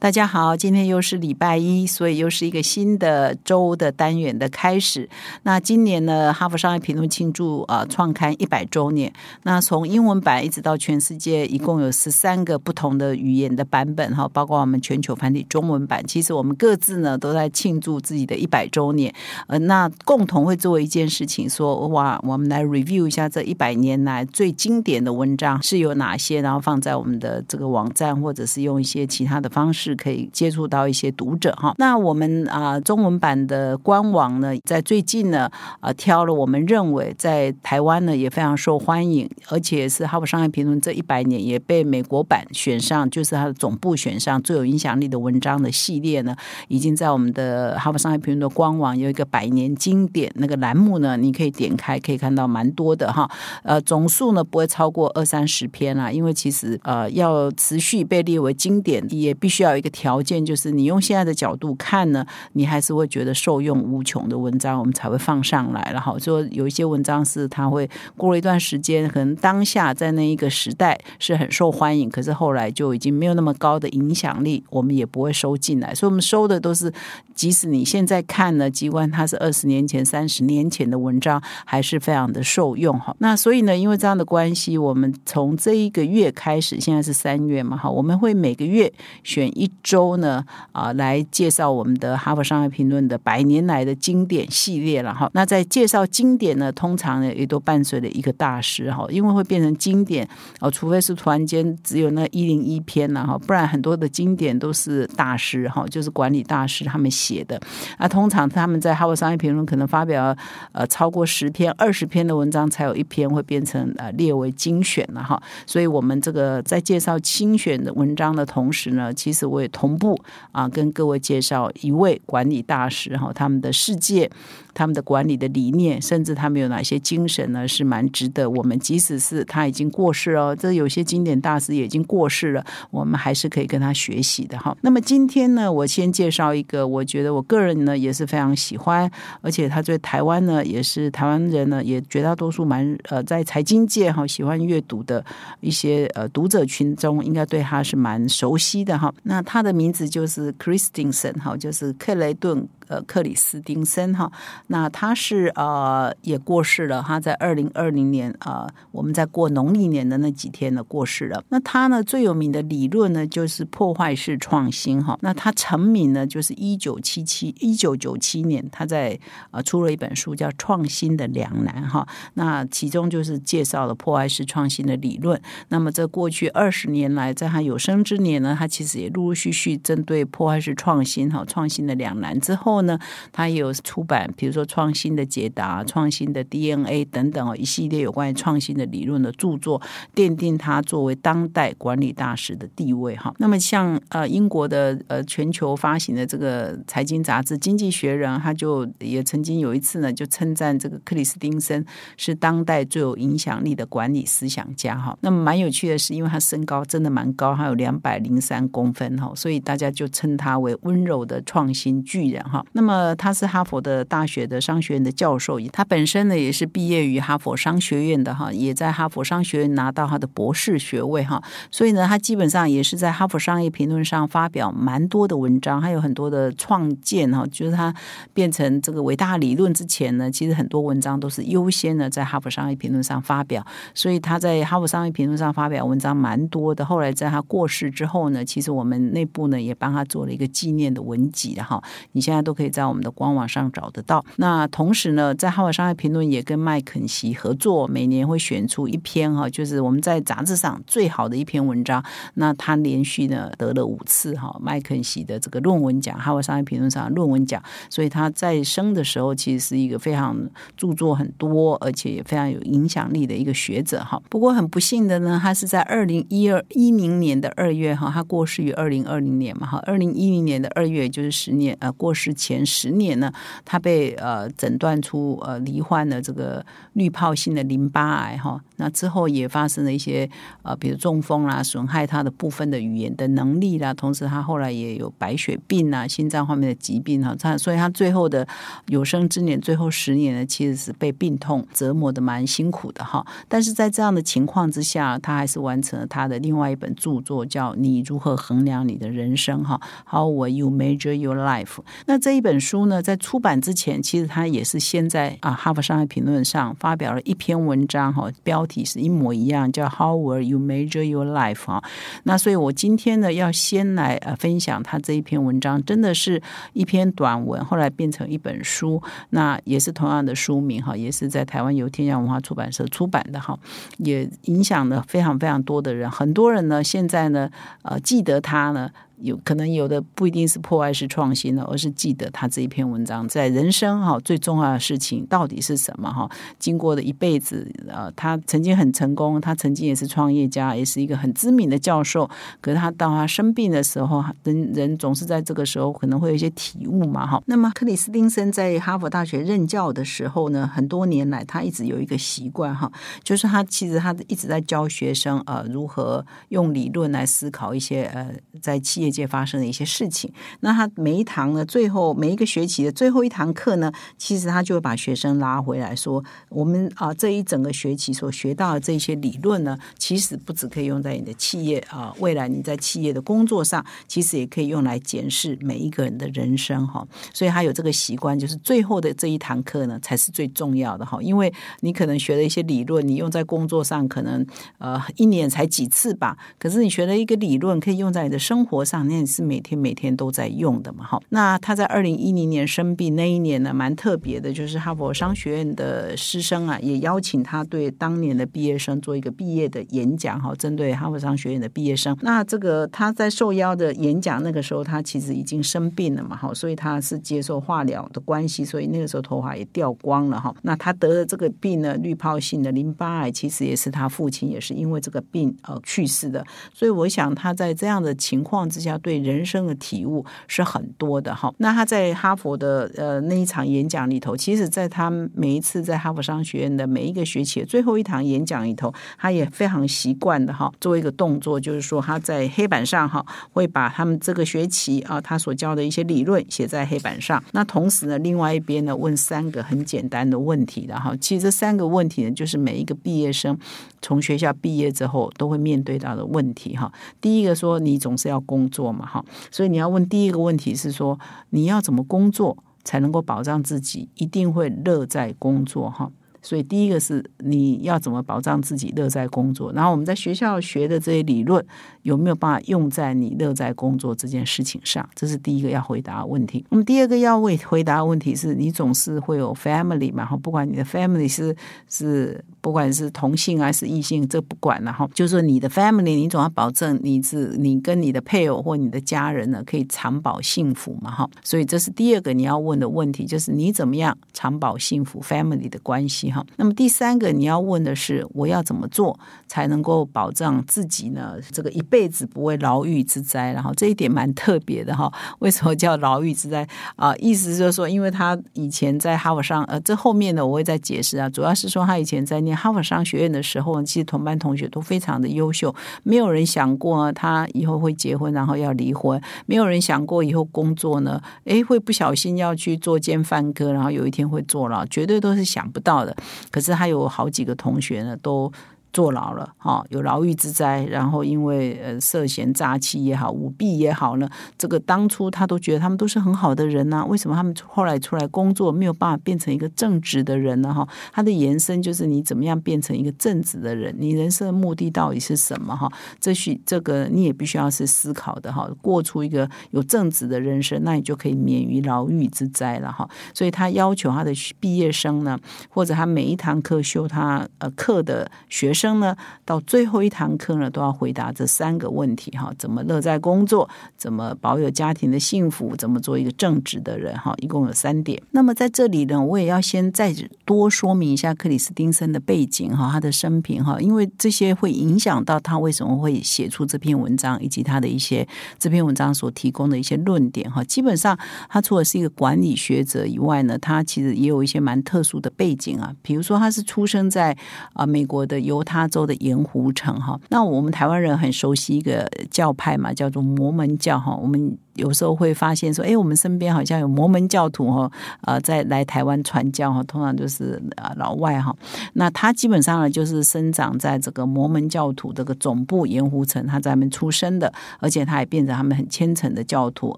大家好，今天又是礼拜一，所以又是一个新的周的单元的开始。那今年呢，哈佛商业评论庆祝啊创刊一百周年。那从英文版一直到全世界，一共有十三个不同的语言的版本哈，包括我们全球繁体中文版。其实我们各自呢都在庆祝自己的一百周年。呃，那共同会做一件事情，说哇，我们来 review 一下这一百年来最经典的文章是有哪些，然后放在我们的这个网站，或者是用一些其他的方式。可以接触到一些读者哈，那我们啊中文版的官网呢，在最近呢啊挑了我们认为在台湾呢也非常受欢迎，而且是《哈佛商业评论》这一百年也被美国版选上，就是它的总部选上最有影响力的文章的系列呢，已经在我们的《哈佛商业评论》的官网有一个百年经典那个栏目呢，你可以点开可以看到蛮多的哈，呃总数呢不会超过二三十篇啊，因为其实呃要持续被列为经典，也必须要一个。条件就是你用现在的角度看呢，你还是会觉得受用无穷的文章，我们才会放上来。然后说有一些文章是它会过了一段时间，可能当下在那一个时代是很受欢迎，可是后来就已经没有那么高的影响力，我们也不会收进来。所以我们收的都是，即使你现在看呢，机关它是二十年前、三十年前的文章，还是非常的受用哈。那所以呢，因为这样的关系，我们从这一个月开始，现在是三月嘛，哈，我们会每个月选一。周呢啊，来介绍我们的《哈佛商业评论》的百年来的经典系列了哈。那在介绍经典呢，通常呢也都伴随了一个大师哈，因为会变成经典哦，除非是突然间只有那一零一篇了哈，不然很多的经典都是大师哈，就是管理大师他们写的。那通常他们在《哈佛商业评论》可能发表呃超过十篇、二十篇的文章，才有一篇会变成呃列为精选了哈。所以我们这个在介绍精选的文章的同时呢，其实我也。同步啊，跟各位介绍一位管理大师然后，他们的世界。他们的管理的理念，甚至他们有哪些精神呢？是蛮值得我们，即使是他已经过世了，这有些经典大师也已经过世了，我们还是可以跟他学习的哈。那么今天呢，我先介绍一个，我觉得我个人呢也是非常喜欢，而且他对台湾呢也是台湾人呢也绝大多数蛮呃在财经界哈喜欢阅读的一些呃读者群中，应该对他是蛮熟悉的哈。那他的名字就是 Christensen 哈，就是克雷顿。呃，克里斯汀森哈，那他是呃也过世了，他在二零二零年啊，我们在过农历年的那几天呢过世了。那他呢最有名的理论呢就是破坏式创新哈。那他成名呢就是一九七七一九九七年，他在呃出了一本书叫《创新的两难》哈。那其中就是介绍了破坏式创新的理论。那么这过去二十年来，在他有生之年呢，他其实也陆陆续续针对破坏式创新哈、创新的两难之后。呢，他也有出版，比如说创新的解答、创新的 DNA 等等哦，一系列有关于创新的理论的著作，奠定他作为当代管理大师的地位哈。那么像呃英国的呃全球发行的这个财经杂志《经济学人》，他就也曾经有一次呢，就称赞这个克里斯汀森是当代最有影响力的管理思想家哈。那么蛮有趣的是，因为他身高真的蛮高，他有两百零三公分哈，所以大家就称他为温柔的创新巨人哈。那么他是哈佛的大学的商学院的教授，他本身呢也是毕业于哈佛商学院的哈，也在哈佛商学院拿到他的博士学位哈，所以呢，他基本上也是在哈佛商业评论上发表蛮多的文章，还有很多的创建哈，就是他变成这个伟大理论之前呢，其实很多文章都是优先的在哈佛商业评论上发表，所以他在哈佛商业评论上发表文章蛮多的。后来在他过世之后呢，其实我们内部呢也帮他做了一个纪念的文集的哈，你现在都可以在我们。的官网上找得到。那同时呢，在《哈佛商业评论》也跟麦肯锡合作，每年会选出一篇哈，就是我们在杂志上最好的一篇文章。那他连续呢得了五次哈麦肯锡的这个论文奖，《哈佛商业评论》上论文奖。所以他在生的时候，其实是一个非常著作很多，而且也非常有影响力的一个学者哈。不过很不幸的呢，他是在二零一二一零年的二月哈，他过世于二零二零年嘛哈，二零一零年的二月就是十年呃过世前前十年呢，他被呃诊断出呃罹患了这个滤泡性的淋巴癌哈。那之后也发生了一些呃，比如中风啦，损害他的部分的语言的能力啦。同时，他后来也有白血病啊、心脏方面的疾病哈。他所以，他最后的有生之年，最后十年呢，其实是被病痛折磨的蛮辛苦的哈。但是在这样的情况之下，他还是完成了他的另外一本著作，叫《你如何衡量你的人生》哈。How will you measure your life？那这一本书呢，在出版之前，其实他也是先在啊《哈佛商业评论》上发表了一篇文章哈，标。题是一模一样，叫 How will you measure your life 啊？那所以我今天呢，要先来呃分享他这一篇文章，真的是一篇短文，后来变成一本书，那也是同样的书名哈，也是在台湾由天下文化出版社出版的哈，也影响了非常非常多的人，很多人呢现在呢呃记得他呢。有可能有的不一定是破坏式创新了，而是记得他这一篇文章在人生哈最重要的事情到底是什么哈？经过的一辈子，呃，他曾经很成功，他曾经也是创业家，也是一个很知名的教授。可是他到他生病的时候，人人总是在这个时候可能会有一些体悟嘛哈。那么克里斯汀森在哈佛大学任教的时候呢，很多年来他一直有一个习惯哈，就是他其实他一直在教学生呃如何用理论来思考一些呃在企业。界发生的一些事情，那他每一堂呢，最后每一个学期的最后一堂课呢，其实他就会把学生拉回来说，我们啊这一整个学期所学到的这些理论呢，其实不只可以用在你的企业啊，未来你在企业的工作上，其实也可以用来检视每一个人的人生哈。所以他有这个习惯，就是最后的这一堂课呢，才是最重要的哈，因为你可能学了一些理论，你用在工作上可能呃一年才几次吧，可是你学了一个理论，可以用在你的生活上。那是每天每天都在用的嘛？哈，那他在二零一零年生病那一年呢，蛮特别的，就是哈佛商学院的师生啊，也邀请他对当年的毕业生做一个毕业的演讲，哈，针对哈佛商学院的毕业生。那这个他在受邀的演讲，那个时候他其实已经生病了嘛，哈，所以他是接受化疗的关系，所以那个时候头发也掉光了，哈。那他得了这个病呢，滤泡性的淋巴癌，其实也是他父亲也是因为这个病呃去世的，所以我想他在这样的情况之下。要对人生的体悟是很多的哈。那他在哈佛的呃那一场演讲里头，其实在他每一次在哈佛商学院的每一个学期的最后一堂演讲里头，他也非常习惯的哈，做一个动作，就是说他在黑板上哈会把他们这个学期啊他所教的一些理论写在黑板上。那同时呢，另外一边呢问三个很简单的问题的哈。其实这三个问题呢，就是每一个毕业生从学校毕业之后都会面对到的问题哈。第一个说，你总是要工做嘛哈，所以你要问第一个问题是说，你要怎么工作才能够保障自己一定会乐在工作哈？所以第一个是你要怎么保障自己乐在工作，然后我们在学校学的这些理论。有没有办法用在你乐在工作这件事情上？这是第一个要回答的问题。那么第二个要为回答的问题是你总是会有 family 嘛？哈，不管你的 family 是是不管是同性还是异性，这不管了哈。就是你的 family，你总要保证你是你跟你的配偶或你的家人呢可以长保幸福嘛？哈，所以这是第二个你要问的问题，就是你怎么样长保幸福 family 的关系哈。那么第三个你要问的是，我要怎么做才能够保障自己呢？这个一。辈子不会牢狱之灾，然后这一点蛮特别的哈。为什么叫牢狱之灾啊？意思就是说，因为他以前在哈佛商，呃，这后面呢我会再解释啊。主要是说他以前在念哈佛商学院的时候，其实同班同学都非常的优秀，没有人想过他以后会结婚，然后要离婚，没有人想过以后工作呢，诶，会不小心要去做奸犯科，然后有一天会坐牢，绝对都是想不到的。可是他有好几个同学呢，都。坐牢了，哈，有牢狱之灾。然后因为呃涉嫌诈欺也好，舞弊也好呢，这个当初他都觉得他们都是很好的人呐，为什么他们后来出来工作没有办法变成一个正直的人呢？哈，他的延伸就是你怎么样变成一个正直的人？你人生的目的到底是什么？哈，这需这个你也必须要是思考的哈，过出一个有正直的人生，那你就可以免于牢狱之灾了哈。所以他要求他的毕业生呢，或者他每一堂课修他呃课的学生。生呢，到最后一堂课呢，都要回答这三个问题哈：怎么乐在工作？怎么保有家庭的幸福？怎么做一个正直的人？哈，一共有三点。那么在这里呢，我也要先再多说明一下克里斯汀森的背景哈，他的生平哈，因为这些会影响到他为什么会写出这篇文章，以及他的一些这篇文章所提供的一些论点哈。基本上，他除了是一个管理学者以外呢，他其实也有一些蛮特殊的背景啊，比如说他是出生在啊美国的犹太他州的盐湖城哈。那我们台湾人很熟悉一个教派嘛，叫做摩门教哈。我们有时候会发现说，哎，我们身边好像有摩门教徒哈，呃，在来台湾传教哈，通常都是啊老外哈。那他基本上呢，就是生长在这个摩门教徒这个总部盐湖城，他在那边出生的，而且他也变成他们很虔诚的教徒，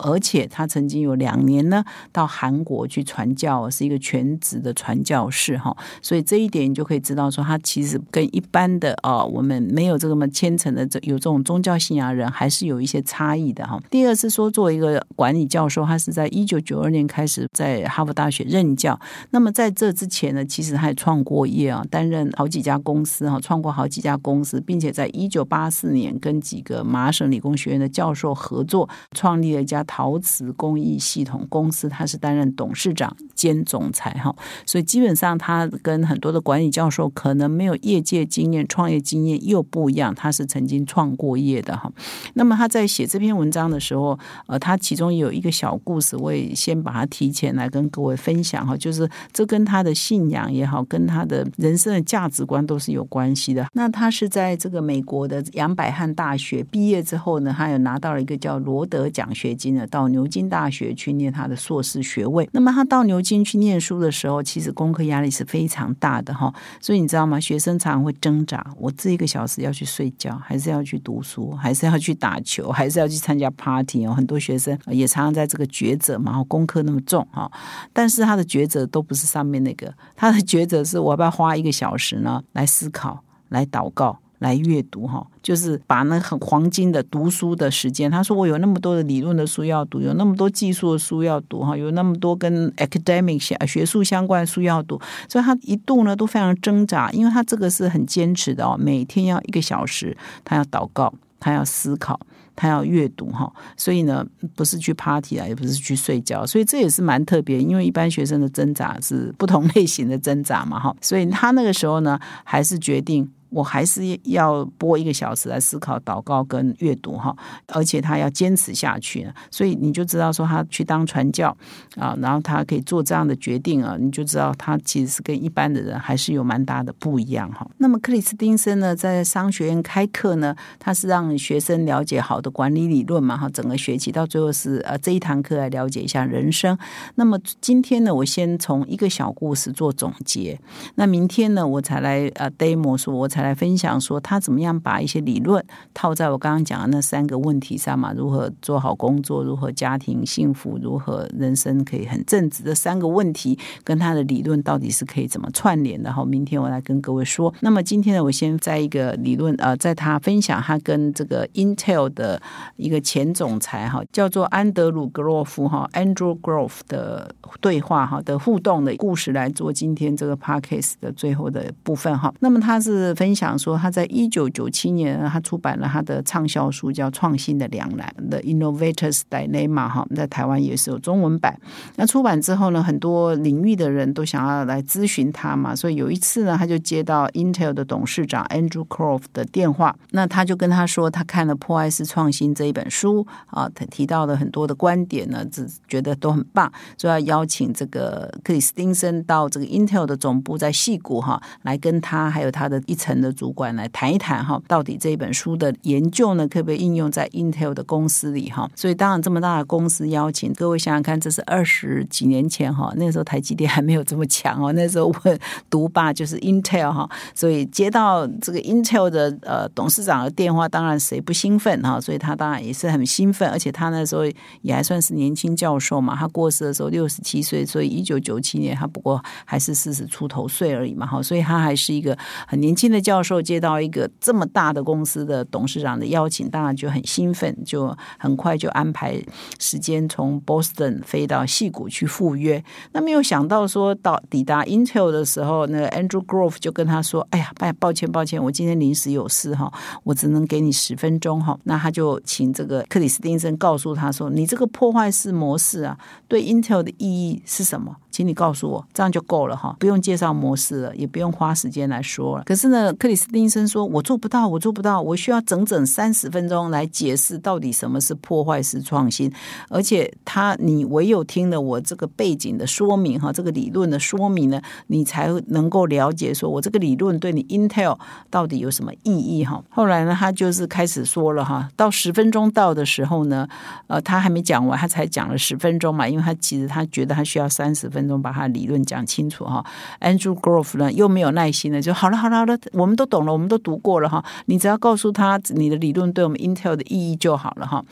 而且他曾经有两年呢到韩国去传教，是一个全职的传教士哈。所以这一点你就可以知道说，他其实跟一般的哦，我们没有这么虔诚的这有这种宗教信仰人，还是有一些差异的哈。第二是说，作为一个管理教授，他是在一九九二年开始在哈佛大学任教。那么在这之前呢，其实他也创过业啊，担任好几家公司哈，创过好几家公司，并且在一九八四年跟几个麻省理工学院的教授合作，创立了一家陶瓷工艺系统公司，他是担任董事长兼总裁哈。所以基本上他跟很多的管理教授可能没有业界经验、创业经验又不一样，他是曾经创过业的哈。那么他在写这篇文章的时候，呃。他其中有一个小故事，我也先把它提前来跟各位分享哈，就是这跟他的信仰也好，跟他的人生的价值观都是有关系的。那他是在这个美国的杨百翰大学毕业之后呢，他有拿到了一个叫罗德奖学金的，到牛津大学去念他的硕士学位。那么他到牛津去念书的时候，其实功课压力是非常大的哈，所以你知道吗？学生常常会挣扎，我这一个小时要去睡觉，还是要去读书，还是要去打球，还是要去参加 party 哦，很多学。生也常常在这个抉择嘛，然后功课那么重哈，但是他的抉择都不是上面那个，他的抉择是我要不要花一个小时呢来思考、来祷告、来阅读哈，就是把那很黄金的读书的时间。他说我有那么多的理论的书要读，有那么多技术的书要读哈，有那么多跟 academic 学学术相关的书要读，所以他一度呢都非常挣扎，因为他这个是很坚持的哦，每天要一个小时，他要祷告，他要思考。他要阅读哈，所以呢，不是去 party 啊，也不是去睡觉，所以这也是蛮特别。因为一般学生的挣扎是不同类型的挣扎嘛，哈，所以他那个时候呢，还是决定。我还是要播一个小时来思考、祷告跟阅读哈，而且他要坚持下去，所以你就知道说他去当传教啊，然后他可以做这样的决定啊，你就知道他其实是跟一般的人还是有蛮大的不一样哈。那么克里斯汀森呢，在商学院开课呢，他是让学生了解好的管理理论嘛哈，整个学期到最后是呃这一堂课来了解一下人生。那么今天呢，我先从一个小故事做总结，那明天呢，我才来呃 demo 说，我才。来分享说他怎么样把一些理论套在我刚刚讲的那三个问题上嘛？如何做好工作？如何家庭幸福？如何人生可以很正直？这三个问题跟他的理论到底是可以怎么串联的？哈，明天我来跟各位说。那么今天呢，我先在一个理论呃，在他分享他跟这个 Intel 的一个前总裁哈，叫做安德鲁·格罗夫哈 （Andrew Grove） 的对话哈的互动的故事来做今天这个 Podcast 的最后的部分哈。那么他是分。分享说，他在一九九七年，他出版了他的畅销书，叫《创新的两难》的《Innovators Dilemma》哈，在台湾也是有中文版。那出版之后呢，很多领域的人都想要来咨询他嘛，所以有一次呢，他就接到 Intel 的董事长 Andrew Croft 的电话，那他就跟他说，他看了《破坏式创新》这一本书啊，他提到了很多的观点呢，只觉得都很棒，所以要邀请这个克里斯汀森到这个 Intel 的总部在戏谷哈，来跟他还有他的一层。的主管来谈一谈哈，到底这本书的研究呢，可不可以应用在 Intel 的公司里哈？所以当然这么大的公司邀请各位想想看，这是二十几年前哈，那时候台积电还没有这么强哦，那时候问独霸就是 Intel 哈，所以接到这个 Intel 的呃董事长的电话，当然谁不兴奋哈？所以他当然也是很兴奋，而且他那时候也还算是年轻教授嘛，他过世的时候六十七岁，所以一九九七年他不过还是四十出头岁而已嘛哈，所以他还是一个很年轻的教。教授接到一个这么大的公司的董事长的邀请，当然就很兴奋，就很快就安排时间从 Boston 飞到戏谷去赴约。那没有想到说到抵达 Intel 的时候，那 Andrew Grove 就跟他说：“哎呀，抱抱歉抱歉，我今天临时有事哈，我只能给你十分钟哈。”那他就请这个克里斯汀森告诉他说：“你这个破坏式模式啊，对 Intel 的意义是什么？”请你告诉我，这样就够了哈，不用介绍模式了，也不用花时间来说了。可是呢，克里斯汀森说：“我做不到，我做不到，我需要整整三十分钟来解释到底什么是破坏式创新。而且他，你唯有听了我这个背景的说明哈，这个理论的说明呢，你才能够了解说我这个理论对你 Intel 到底有什么意义哈。后来呢，他就是开始说了哈，到十分钟到的时候呢，呃，他还没讲完，他才讲了十分钟嘛，因为他其实他觉得他需要三十分。钟把他理论讲清楚哈，Andrew Grove 呢又没有耐心了就好了好了好了，我们都懂了，我们都读过了哈，你只要告诉他你的理论对我们 Intel 的意义就好了哈。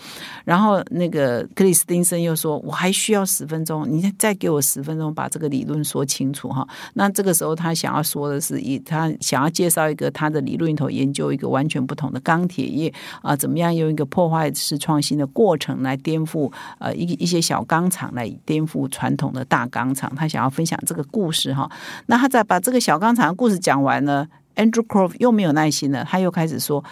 然后那个克里斯汀森又说，我还需要十分钟，你再给我十分钟把这个理论说清楚哈。那这个时候他想要说的是，以他想要介绍一个他的理论里头研究一个完全不同的钢铁业啊，怎么样用一个破坏式创新的过程来颠覆呃一一些小钢厂来颠覆传统的大钢厂。他想要分享这个故事哈，那他在把这个小钢厂的故事讲完呢，Andrew Grove 又没有耐心了，他又开始说：“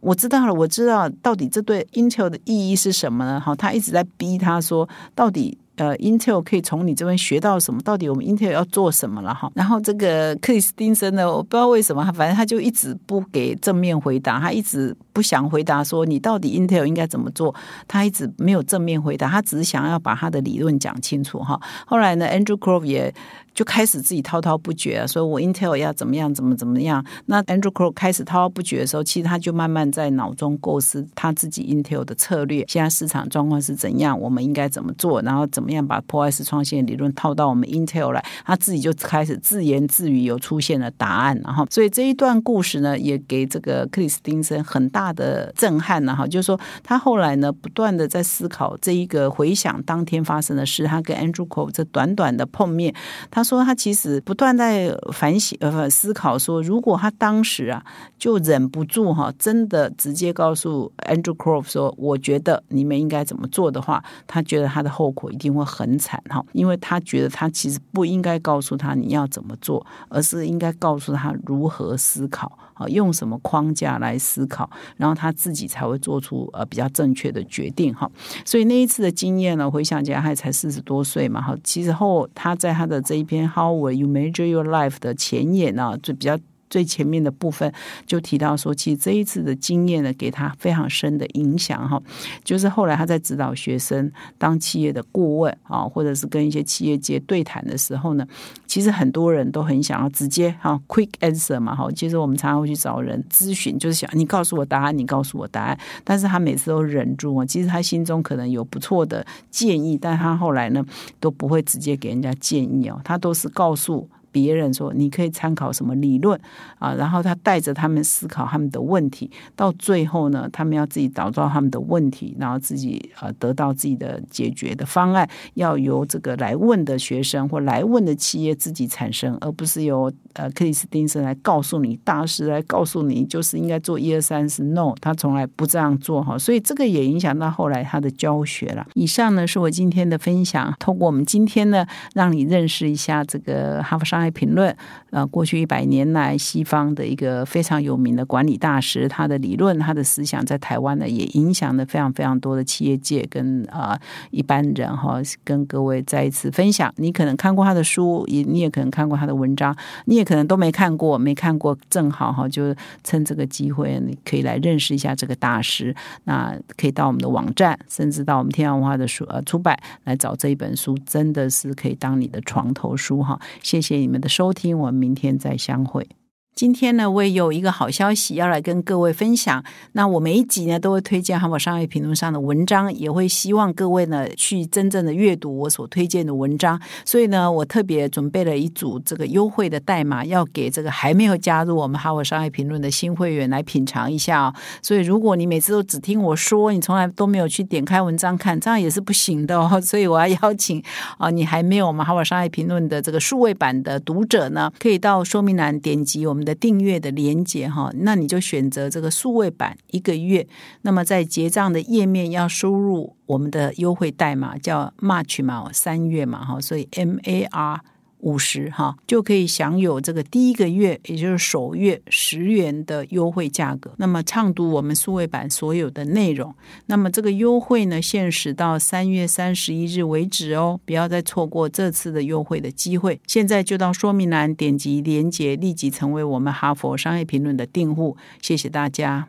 我知道了，我知道到底这对 Intel 的意义是什么呢？”哈，他一直在逼他说，到底。呃，Intel 可以从你这边学到什么？到底我们 Intel 要做什么了哈？然后这个克里斯汀森呢，我不知道为什么，反正他就一直不给正面回答，他一直不想回答说你到底 Intel 应该怎么做，他一直没有正面回答，他只是想要把他的理论讲清楚哈。后来呢，Andrew Grove 也。就开始自己滔滔不绝，说我 Intel 要怎么样，怎么怎么样。那 Andrew Crow 开始滔滔不绝的时候，其实他就慢慢在脑中构思他自己 Intel 的策略。现在市场状况是怎样，我们应该怎么做，然后怎么样把破坏式创新理论套到我们 Intel 来。他自己就开始自言自语，有出现了答案。然后，所以这一段故事呢，也给这个克里斯汀森很大的震撼呢。哈，就是说他后来呢，不断的在思考这一个回想当天发生的事。他跟 Andrew Crow 这短短的碰面，他。他说：“他其实不断在反省呃思考，说如果他当时啊就忍不住哈，真的直接告诉 Andrew Croft 说，我觉得你们应该怎么做的话，他觉得他的后果一定会很惨哈，因为他觉得他其实不应该告诉他你要怎么做，而是应该告诉他如何思考。啊，用什么框架来思考，然后他自己才会做出呃比较正确的决定哈。所以那一次的经验呢，回想起来，还才四十多岁嘛哈，其实后他在他的这一。篇 How will you measure your life 的前言呢，就比较。最前面的部分就提到说，其实这一次的经验呢，给他非常深的影响哈。就是后来他在指导学生当企业的顾问啊，或者是跟一些企业界对谈的时候呢，其实很多人都很想要直接哈 quick answer 嘛哈。其实我们常常会去找人咨询，就是想你告诉我答案，你告诉我答案。但是他每次都忍住啊，其实他心中可能有不错的建议，但他后来呢都不会直接给人家建议哦，他都是告诉。别人说你可以参考什么理论啊？然后他带着他们思考他们的问题，到最后呢，他们要自己找到他们的问题，然后自己呃得到自己的解决的方案，要由这个来问的学生或来问的企业自己产生，而不是由呃克里斯汀森来告诉你，大师来告诉你，就是应该做一二三四。No，他从来不这样做哈，所以这个也影响到后来他的教学了。以上呢是我今天的分享，通过我们今天呢，让你认识一下这个哈佛商。来评论，呃，过去一百年来，西方的一个非常有名的管理大师，他的理论、他的思想，在台湾呢，也影响了非常非常多的企业界跟啊一般人哈。跟各位再一次分享，你可能看过他的书，也你也可能看过他的文章，你也可能都没看过，没看过，正好哈，就趁这个机会，你可以来认识一下这个大师。那可以到我们的网站，甚至到我们天下文化的书呃出版来找这一本书，真的是可以当你的床头书哈。谢谢你。你们的收听，我们明天再相会。今天呢，我也有一个好消息要来跟各位分享。那我每一集呢，都会推荐《哈佛商业评论》上的文章，也会希望各位呢去真正的阅读我所推荐的文章。所以呢，我特别准备了一组这个优惠的代码，要给这个还没有加入我们《哈佛商业评论》的新会员来品尝一下哦。所以，如果你每次都只听我说，你从来都没有去点开文章看，这样也是不行的哦。所以，我要邀请啊，你还没有我们《哈佛商业评论》的这个数位版的读者呢，可以到说明栏点击我们。的订阅的连接哈，那你就选择这个数位版一个月。那么在结账的页面要输入我们的优惠代码，叫 March 嘛，三月嘛哈，所以 M A R。五十哈就可以享有这个第一个月，也就是首月十元的优惠价格。那么畅读我们数位版所有的内容。那么这个优惠呢，限时到三月三十一日为止哦，不要再错过这次的优惠的机会。现在就到说明栏点击连结，立即成为我们哈佛商业评论的订户。谢谢大家。